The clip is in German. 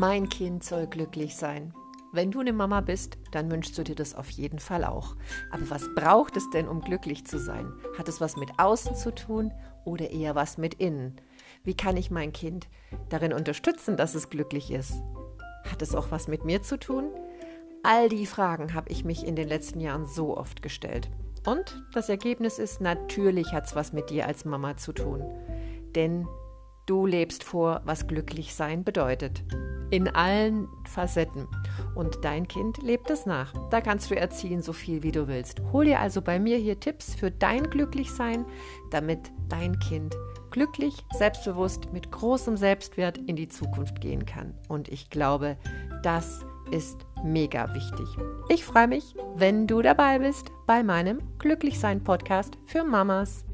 Mein Kind soll glücklich sein. Wenn du eine Mama bist, dann wünschst du dir das auf jeden Fall auch. Aber was braucht es denn, um glücklich zu sein? Hat es was mit außen zu tun oder eher was mit innen? Wie kann ich mein Kind darin unterstützen, dass es glücklich ist? Hat es auch was mit mir zu tun? All die Fragen habe ich mich in den letzten Jahren so oft gestellt. Und das Ergebnis ist, natürlich hat es was mit dir als Mama zu tun. Denn du lebst vor, was glücklich sein bedeutet in allen Facetten. Und dein Kind lebt es nach. Da kannst du erziehen, so viel wie du willst. Hol dir also bei mir hier Tipps für dein Glücklichsein, damit dein Kind glücklich, selbstbewusst, mit großem Selbstwert in die Zukunft gehen kann. Und ich glaube, das ist mega wichtig. Ich freue mich, wenn du dabei bist bei meinem Glücklichsein-Podcast für Mamas.